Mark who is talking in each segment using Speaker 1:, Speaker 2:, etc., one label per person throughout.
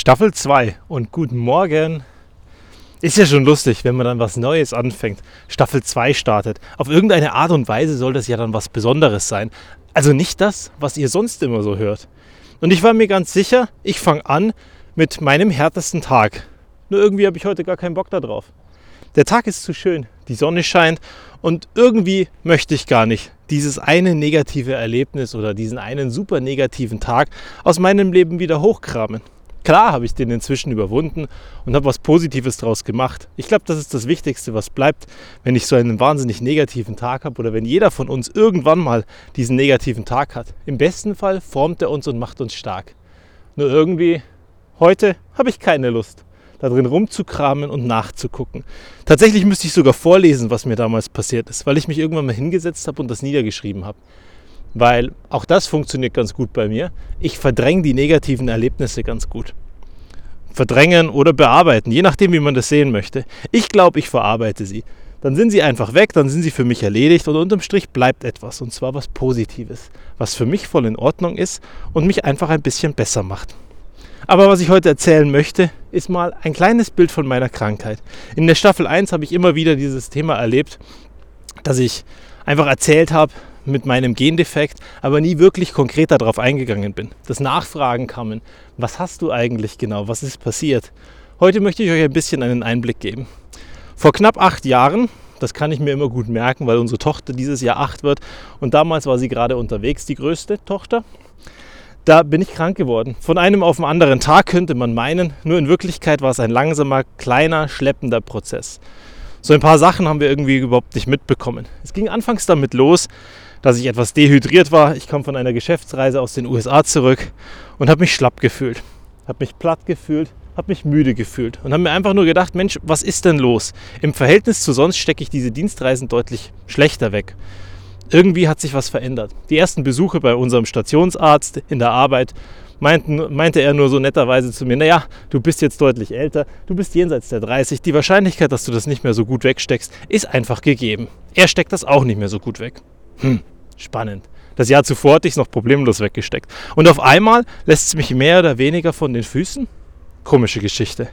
Speaker 1: Staffel 2 und guten Morgen. Ist ja schon lustig, wenn man dann was Neues anfängt. Staffel 2 startet. Auf irgendeine Art und Weise soll das ja dann was Besonderes sein. Also nicht das, was ihr sonst immer so hört. Und ich war mir ganz sicher, ich fange an mit meinem härtesten Tag. Nur irgendwie habe ich heute gar keinen Bock darauf. Der Tag ist zu schön, die Sonne scheint und irgendwie möchte ich gar nicht dieses eine negative Erlebnis oder diesen einen super negativen Tag aus meinem Leben wieder hochkramen. Klar habe ich den inzwischen überwunden und habe was Positives daraus gemacht. Ich glaube, das ist das Wichtigste, was bleibt, wenn ich so einen wahnsinnig negativen Tag habe oder wenn jeder von uns irgendwann mal diesen negativen Tag hat. Im besten Fall formt er uns und macht uns stark. Nur irgendwie, heute habe ich keine Lust, da drin rumzukramen und nachzugucken. Tatsächlich müsste ich sogar vorlesen, was mir damals passiert ist, weil ich mich irgendwann mal hingesetzt habe und das niedergeschrieben habe weil auch das funktioniert ganz gut bei mir. Ich verdränge die negativen Erlebnisse ganz gut. Verdrängen oder bearbeiten, je nachdem, wie man das sehen möchte. Ich glaube, ich verarbeite sie. Dann sind sie einfach weg, dann sind sie für mich erledigt und unterm Strich bleibt etwas und zwar was Positives, was für mich voll in Ordnung ist und mich einfach ein bisschen besser macht. Aber was ich heute erzählen möchte, ist mal ein kleines Bild von meiner Krankheit. In der Staffel 1 habe ich immer wieder dieses Thema erlebt, dass ich einfach erzählt habe, mit meinem Gendefekt, aber nie wirklich konkret darauf eingegangen bin. Das Nachfragen kamen, was hast du eigentlich genau, was ist passiert? Heute möchte ich euch ein bisschen einen Einblick geben. Vor knapp acht Jahren, das kann ich mir immer gut merken, weil unsere Tochter dieses Jahr acht wird und damals war sie gerade unterwegs, die größte Tochter. Da bin ich krank geworden. Von einem auf den anderen Tag könnte man meinen, nur in Wirklichkeit war es ein langsamer, kleiner, schleppender Prozess. So ein paar Sachen haben wir irgendwie überhaupt nicht mitbekommen. Es ging anfangs damit los, dass ich etwas dehydriert war. Ich kam von einer Geschäftsreise aus den USA zurück und habe mich schlapp gefühlt, habe mich platt gefühlt, habe mich müde gefühlt und habe mir einfach nur gedacht, Mensch, was ist denn los? Im Verhältnis zu sonst stecke ich diese Dienstreisen deutlich schlechter weg. Irgendwie hat sich was verändert. Die ersten Besuche bei unserem Stationsarzt in der Arbeit meinten, meinte er nur so netterweise zu mir, naja, du bist jetzt deutlich älter, du bist jenseits der 30, die Wahrscheinlichkeit, dass du das nicht mehr so gut wegsteckst, ist einfach gegeben. Er steckt das auch nicht mehr so gut weg. Hm, spannend. Das Jahr zuvor hatte ich es noch problemlos weggesteckt. Und auf einmal lässt es mich mehr oder weniger von den Füßen? Komische Geschichte.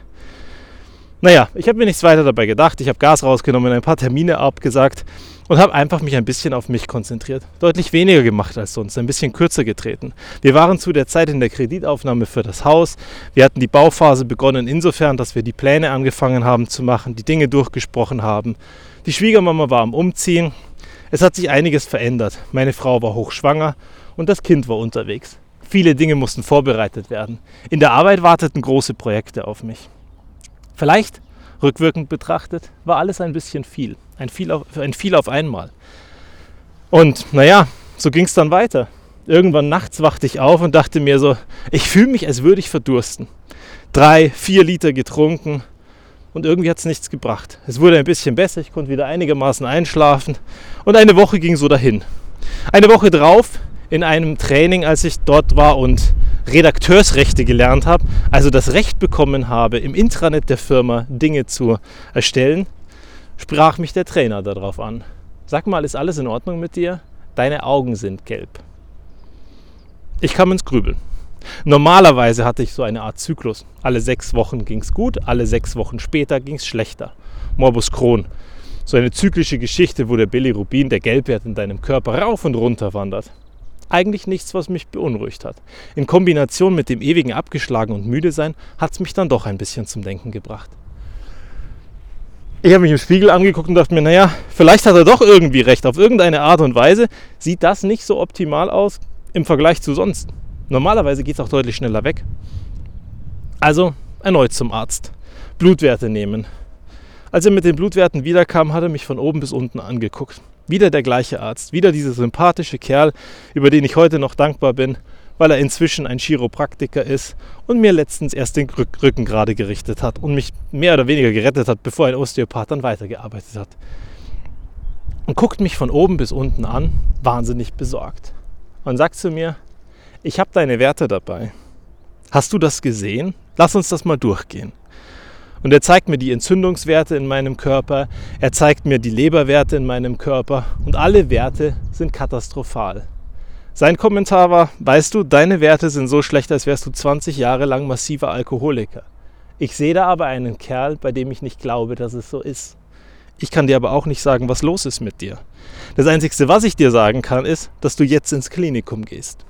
Speaker 1: Naja, ich habe mir nichts weiter dabei gedacht. Ich habe Gas rausgenommen, ein paar Termine abgesagt und habe einfach mich ein bisschen auf mich konzentriert. Deutlich weniger gemacht als sonst, ein bisschen kürzer getreten. Wir waren zu der Zeit in der Kreditaufnahme für das Haus. Wir hatten die Bauphase begonnen insofern, dass wir die Pläne angefangen haben zu machen, die Dinge durchgesprochen haben. Die Schwiegermama war am Umziehen es hat sich einiges verändert. Meine Frau war hochschwanger und das Kind war unterwegs. Viele Dinge mussten vorbereitet werden. In der Arbeit warteten große Projekte auf mich. Vielleicht, rückwirkend betrachtet, war alles ein bisschen viel. Ein viel auf, ein viel auf einmal. Und naja, so ging es dann weiter. Irgendwann nachts wachte ich auf und dachte mir so, ich fühle mich, als würde ich verdursten. Drei, vier Liter getrunken, und irgendwie hat es nichts gebracht. Es wurde ein bisschen besser, ich konnte wieder einigermaßen einschlafen und eine Woche ging so dahin. Eine Woche drauf in einem Training, als ich dort war und Redakteursrechte gelernt habe, also das Recht bekommen habe, im Intranet der Firma Dinge zu erstellen, sprach mich der Trainer darauf an. Sag mal, ist alles in Ordnung mit dir? Deine Augen sind gelb. Ich kam ins Grübeln. Normalerweise hatte ich so eine Art Zyklus. Alle sechs Wochen ging es gut, alle sechs Wochen später ging es schlechter. Morbus Crohn. So eine zyklische Geschichte, wo der Bilirubin, der Gelbwert in deinem Körper rauf und runter wandert. Eigentlich nichts, was mich beunruhigt hat. In Kombination mit dem ewigen Abgeschlagen und müde sein, hat es mich dann doch ein bisschen zum Denken gebracht. Ich habe mich im Spiegel angeguckt und dachte mir, naja, vielleicht hat er doch irgendwie recht. Auf irgendeine Art und Weise sieht das nicht so optimal aus im Vergleich zu sonst. Normalerweise geht es auch deutlich schneller weg. Also erneut zum Arzt. Blutwerte nehmen. Als er mit den Blutwerten wiederkam, hat er mich von oben bis unten angeguckt. Wieder der gleiche Arzt, wieder dieser sympathische Kerl, über den ich heute noch dankbar bin, weil er inzwischen ein Chiropraktiker ist und mir letztens erst den Rücken gerade gerichtet hat und mich mehr oder weniger gerettet hat, bevor ein Osteopath dann weitergearbeitet hat. Und guckt mich von oben bis unten an, wahnsinnig besorgt. Und sagt zu mir, ich habe deine Werte dabei. Hast du das gesehen? Lass uns das mal durchgehen. Und er zeigt mir die Entzündungswerte in meinem Körper, er zeigt mir die Leberwerte in meinem Körper und alle Werte sind katastrophal. Sein Kommentar war, weißt du, deine Werte sind so schlecht, als wärst du 20 Jahre lang massiver Alkoholiker. Ich sehe da aber einen Kerl, bei dem ich nicht glaube, dass es so ist. Ich kann dir aber auch nicht sagen, was los ist mit dir. Das Einzige, was ich dir sagen kann, ist, dass du jetzt ins Klinikum gehst.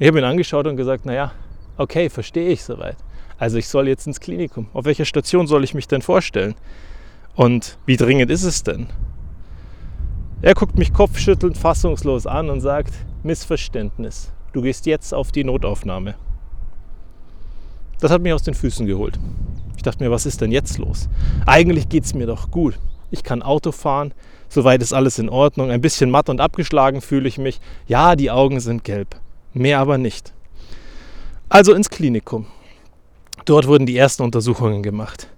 Speaker 1: Ich habe ihn angeschaut und gesagt, naja, okay, verstehe ich soweit. Also ich soll jetzt ins Klinikum. Auf welcher Station soll ich mich denn vorstellen? Und wie dringend ist es denn? Er guckt mich kopfschüttelnd fassungslos an und sagt, Missverständnis, du gehst jetzt auf die Notaufnahme. Das hat mich aus den Füßen geholt. Ich dachte mir, was ist denn jetzt los? Eigentlich geht es mir doch gut. Ich kann Auto fahren, soweit ist alles in Ordnung. Ein bisschen matt und abgeschlagen fühle ich mich. Ja, die Augen sind gelb, mehr aber nicht. Also ins Klinikum. Dort wurden die ersten Untersuchungen gemacht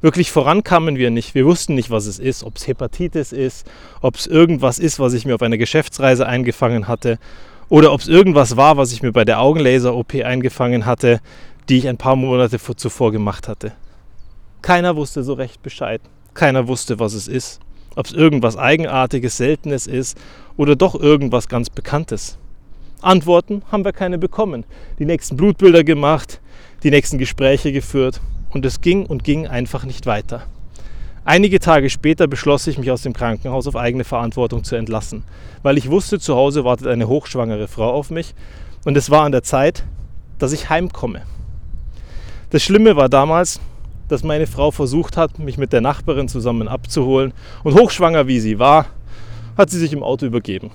Speaker 1: wirklich vorankamen wir nicht. Wir wussten nicht, was es ist, ob es Hepatitis ist, ob es irgendwas ist, was ich mir auf einer Geschäftsreise eingefangen hatte oder ob es irgendwas war, was ich mir bei der Augenlaser-OP eingefangen hatte, die ich ein paar Monate zuvor gemacht hatte. Keiner wusste so recht Bescheid. Keiner wusste, was es ist. Ob es irgendwas Eigenartiges, Seltenes ist oder doch irgendwas ganz Bekanntes. Antworten haben wir keine bekommen. Die nächsten Blutbilder gemacht, die nächsten Gespräche geführt und es ging und ging einfach nicht weiter. Einige Tage später beschloss ich, mich aus dem Krankenhaus auf eigene Verantwortung zu entlassen, weil ich wusste, zu Hause wartet eine hochschwangere Frau auf mich und es war an der Zeit, dass ich heimkomme. Das Schlimme war damals, dass meine Frau versucht hat, mich mit der Nachbarin zusammen abzuholen und hochschwanger wie sie war, hat sie sich im Auto übergeben.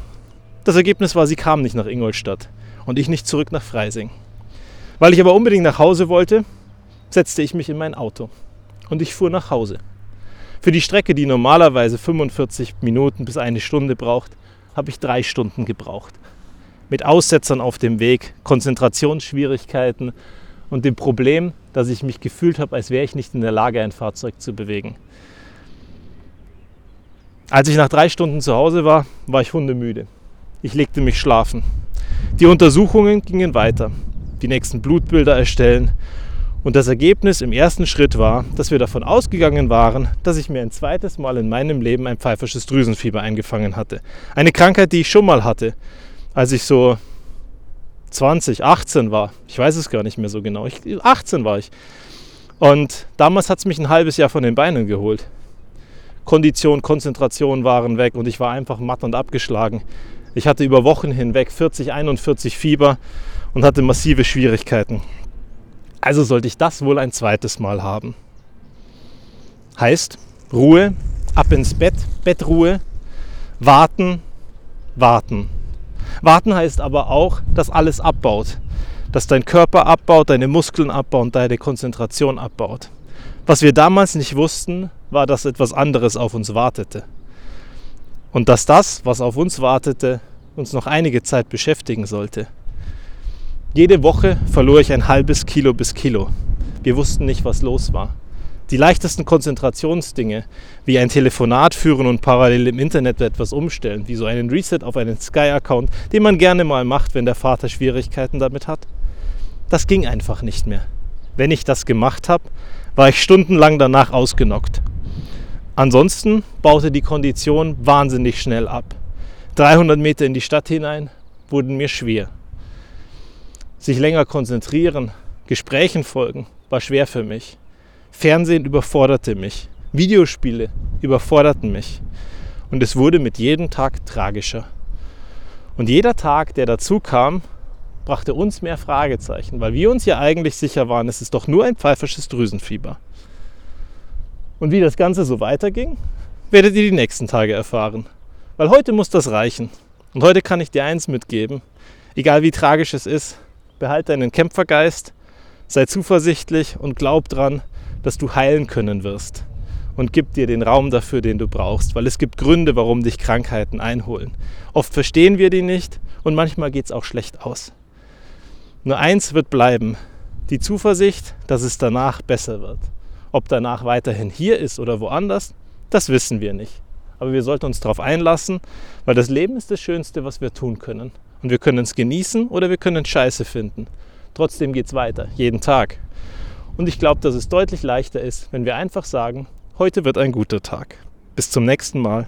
Speaker 1: Das Ergebnis war, sie kam nicht nach Ingolstadt und ich nicht zurück nach Freising. Weil ich aber unbedingt nach Hause wollte, setzte ich mich in mein Auto und ich fuhr nach Hause. Für die Strecke, die normalerweise 45 Minuten bis eine Stunde braucht, habe ich drei Stunden gebraucht. Mit Aussetzern auf dem Weg, Konzentrationsschwierigkeiten und dem Problem, dass ich mich gefühlt habe, als wäre ich nicht in der Lage, ein Fahrzeug zu bewegen. Als ich nach drei Stunden zu Hause war, war ich hundemüde. Ich legte mich schlafen. Die Untersuchungen gingen weiter. Die nächsten Blutbilder erstellen, und das Ergebnis im ersten Schritt war, dass wir davon ausgegangen waren, dass ich mir ein zweites Mal in meinem Leben ein pfeifersches Drüsenfieber eingefangen hatte. Eine Krankheit, die ich schon mal hatte, als ich so 20, 18 war. Ich weiß es gar nicht mehr so genau. Ich, 18 war ich. Und damals hat es mich ein halbes Jahr von den Beinen geholt. Kondition, Konzentration waren weg und ich war einfach matt und abgeschlagen. Ich hatte über Wochen hinweg 40, 41 Fieber und hatte massive Schwierigkeiten. Also sollte ich das wohl ein zweites Mal haben. Heißt, Ruhe, ab ins Bett, Bettruhe, warten, warten. Warten heißt aber auch, dass alles abbaut. Dass dein Körper abbaut, deine Muskeln abbaut und deine Konzentration abbaut. Was wir damals nicht wussten, war, dass etwas anderes auf uns wartete. Und dass das, was auf uns wartete, uns noch einige Zeit beschäftigen sollte. Jede Woche verlor ich ein halbes Kilo bis Kilo. Wir wussten nicht, was los war. Die leichtesten Konzentrationsdinge, wie ein Telefonat führen und parallel im Internet etwas umstellen, wie so einen Reset auf einen Sky-Account, den man gerne mal macht, wenn der Vater Schwierigkeiten damit hat, das ging einfach nicht mehr. Wenn ich das gemacht habe, war ich stundenlang danach ausgenockt. Ansonsten baute die Kondition wahnsinnig schnell ab. 300 Meter in die Stadt hinein wurden mir schwer sich länger konzentrieren, Gesprächen folgen, war schwer für mich. Fernsehen überforderte mich. Videospiele überforderten mich. Und es wurde mit jedem Tag tragischer. Und jeder Tag, der dazu kam, brachte uns mehr Fragezeichen, weil wir uns ja eigentlich sicher waren, es ist doch nur ein pfeifersches Drüsenfieber. Und wie das Ganze so weiterging, werdet ihr die nächsten Tage erfahren. Weil heute muss das reichen. Und heute kann ich dir eins mitgeben, egal wie tragisch es ist, behalte deinen Kämpfergeist, sei zuversichtlich und glaub dran, dass du heilen können wirst. Und gib dir den Raum dafür, den du brauchst, weil es gibt Gründe, warum dich Krankheiten einholen. Oft verstehen wir die nicht und manchmal geht es auch schlecht aus. Nur eins wird bleiben, die Zuversicht, dass es danach besser wird. Ob danach weiterhin hier ist oder woanders, das wissen wir nicht. Aber wir sollten uns darauf einlassen, weil das Leben ist das Schönste, was wir tun können. Und wir können es genießen oder wir können Scheiße finden. Trotzdem geht es weiter, jeden Tag. Und ich glaube, dass es deutlich leichter ist, wenn wir einfach sagen, heute wird ein guter Tag. Bis zum nächsten Mal.